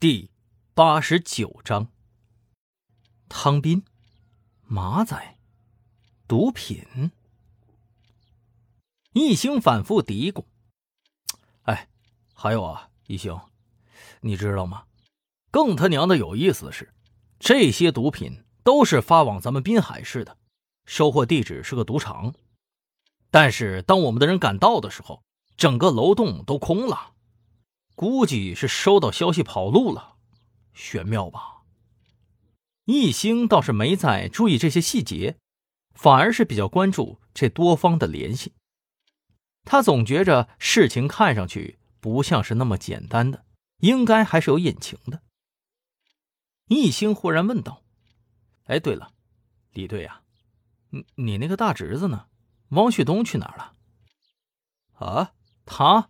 第八十九章：汤斌、马仔、毒品。一星反复嘀咕：“哎，还有啊，一星，你知道吗？更他娘的有意思的是，这些毒品都是发往咱们滨海市的，收货地址是个赌场。但是当我们的人赶到的时候，整个楼栋都空了。”估计是收到消息跑路了，玄妙吧？易星倒是没再注意这些细节，反而是比较关注这多方的联系。他总觉着事情看上去不像是那么简单的，应该还是有隐情的。易星忽然问道：“哎，对了，李队呀，你你那个大侄子呢？汪旭东去哪儿了？”啊，他。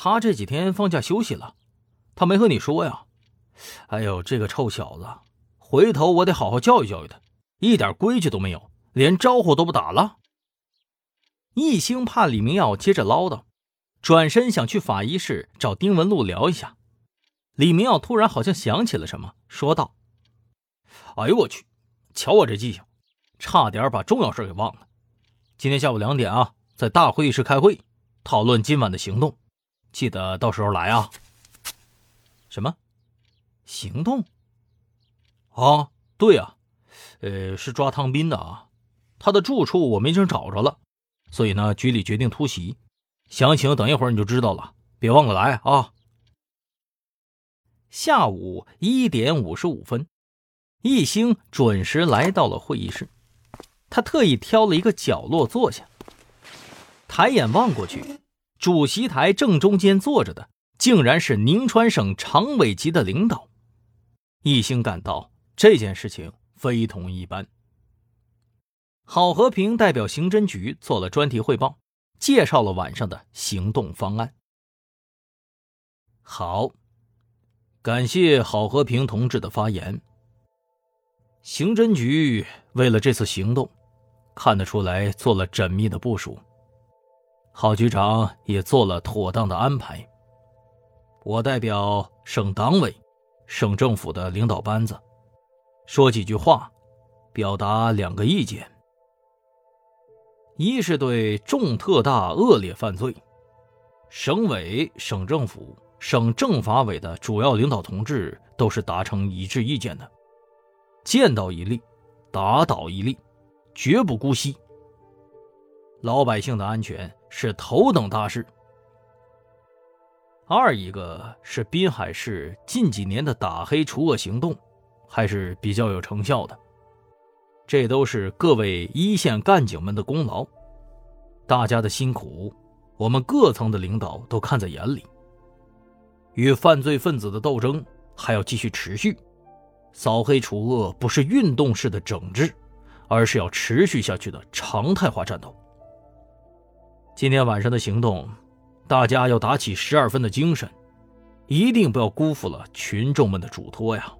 他这几天放假休息了，他没和你说呀？哎呦，这个臭小子，回头我得好好教育教育他，一点规矩都没有，连招呼都不打了。一兴怕李明耀接着唠叨，转身想去法医室找丁文璐聊一下。李明耀突然好像想起了什么，说道：“哎呦我去，瞧我这记性，差点把重要事给忘了。今天下午两点啊，在大会议室开会，讨论今晚的行动。”记得到时候来啊！什么行动？啊，对啊，呃，是抓汤斌的啊。他的住处我们已经找着了，所以呢，局里决定突袭。详情等一会儿你就知道了，别忘了来啊！下午一点五十五分，一星准时来到了会议室。他特意挑了一个角落坐下，抬眼望过去。主席台正中间坐着的，竟然是宁川省常委级的领导。一兴感到这件事情非同一般。郝和平代表刑侦局做了专题汇报，介绍了晚上的行动方案。好，感谢郝和平同志的发言。刑侦局为了这次行动，看得出来做了缜密的部署。郝局长也做了妥当的安排。我代表省党委、省政府的领导班子，说几句话，表达两个意见。一是对重特大恶劣犯罪，省委、省政府、省政法委的主要领导同志都是达成一致意见的，见到一例，打倒一例，绝不姑息。老百姓的安全。是头等大事。二一个是滨海市近几年的打黑除恶行动，还是比较有成效的。这都是各位一线干警们的功劳，大家的辛苦，我们各层的领导都看在眼里。与犯罪分子的斗争还要继续持续，扫黑除恶不是运动式的整治，而是要持续下去的常态化战斗。今天晚上的行动，大家要打起十二分的精神，一定不要辜负了群众们的嘱托呀！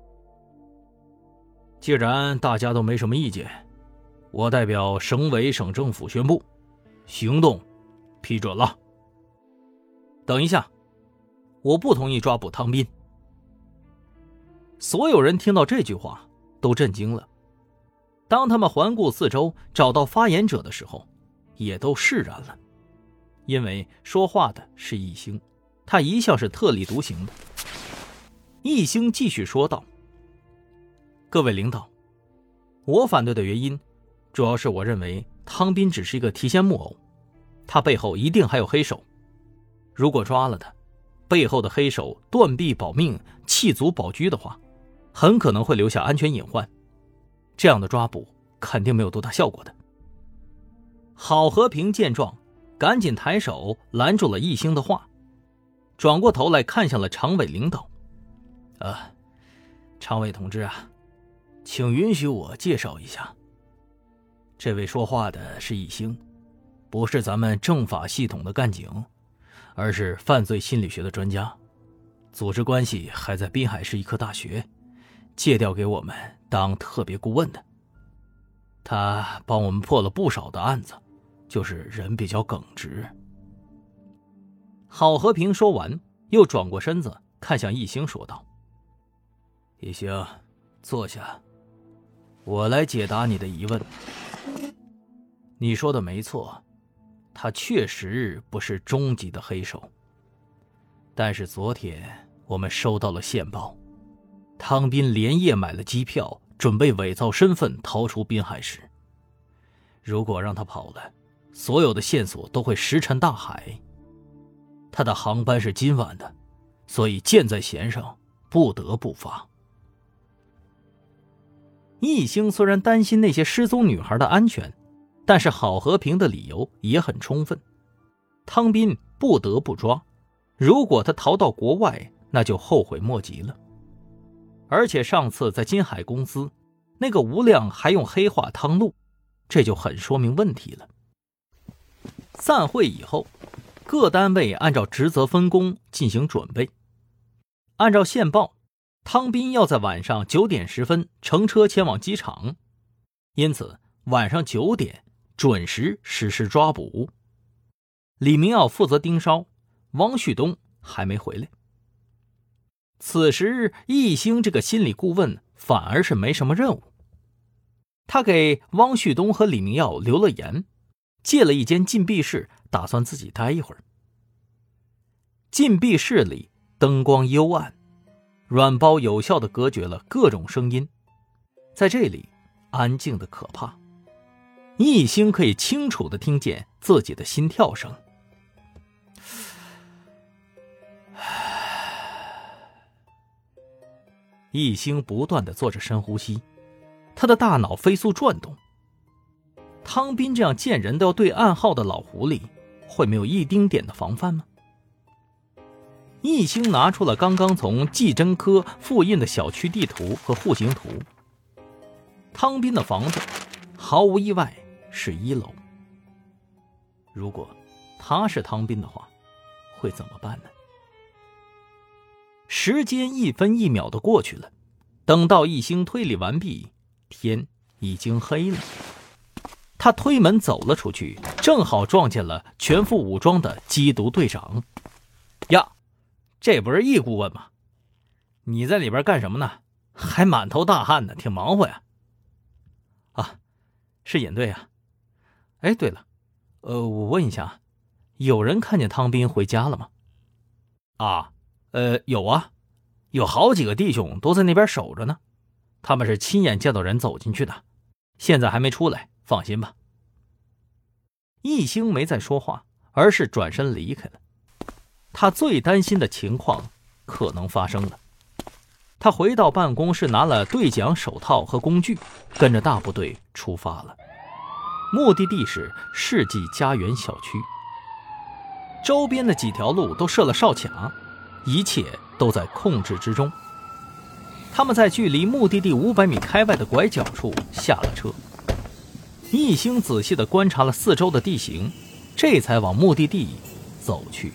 既然大家都没什么意见，我代表省委、省政府宣布，行动批准了。等一下，我不同意抓捕汤斌。所有人听到这句话都震惊了。当他们环顾四周，找到发言者的时候，也都释然了。因为说话的是易星，他一向是特立独行的。易星继续说道：“各位领导，我反对的原因，主要是我认为汤斌只是一个提线木偶，他背后一定还有黑手。如果抓了他，背后的黑手断臂保命、弃卒保车的话，很可能会留下安全隐患。这样的抓捕肯定没有多大效果的。”郝和平见状。赶紧抬手拦住了易星的话，转过头来看向了常委领导：“啊，常委同志啊，请允许我介绍一下。这位说话的是易星，不是咱们政法系统的干警，而是犯罪心理学的专家，组织关系还在滨海市医科大学，借调给我们当特别顾问的。他帮我们破了不少的案子。”就是人比较耿直。郝和平说完，又转过身子看向易星，说道：“一星，坐下，我来解答你的疑问。你说的没错，他确实不是终极的黑手。但是昨天我们收到了线报，汤斌连夜买了机票，准备伪造身份逃出滨海市。如果让他跑了，所有的线索都会石沉大海。他的航班是今晚的，所以箭在弦上，不得不发。易星虽然担心那些失踪女孩的安全，但是郝和平的理由也很充分。汤斌不得不抓，如果他逃到国外，那就后悔莫及了。而且上次在金海公司，那个吴亮还用黑话汤路，这就很说明问题了。散会以后，各单位按照职责分工进行准备，按照线报。汤斌要在晚上九点十分乘车前往机场，因此晚上九点准时实施抓捕。李明耀负责盯梢，汪旭东还没回来。此时，易星这个心理顾问反而是没什么任务，他给汪旭东和李明耀留了言，借了一间禁闭室，打算自己待一会儿。禁闭室里灯光幽暗。软包有效的隔绝了各种声音，在这里安静的可怕，一星可以清楚的听见自己的心跳声。一星不断的做着深呼吸，他的大脑飞速转动。汤斌这样见人都要对暗号的老狐狸，会没有一丁点的防范吗？易星拿出了刚刚从技侦科复印的小区地图和户型图。汤斌的房子，毫无意外是一楼。如果他是汤斌的话，会怎么办呢？时间一分一秒的过去了，等到易星推理完毕，天已经黑了。他推门走了出去，正好撞见了全副武装的缉毒队长。呀！这不是易顾问吗？你在里边干什么呢？还满头大汗呢，挺忙活呀。啊，是尹队啊。哎，对了，呃，我问一下，有人看见汤斌回家了吗？啊，呃，有啊，有好几个弟兄都在那边守着呢。他们是亲眼见到人走进去的，现在还没出来。放心吧。易星没再说话，而是转身离开了。他最担心的情况可能发生了。他回到办公室，拿了对讲手套和工具，跟着大部队出发了。目的地是世纪家园小区，周边的几条路都设了哨卡，一切都在控制之中。他们在距离目的地五百米开外的拐角处下了车。一星仔细地观察了四周的地形，这才往目的地走去。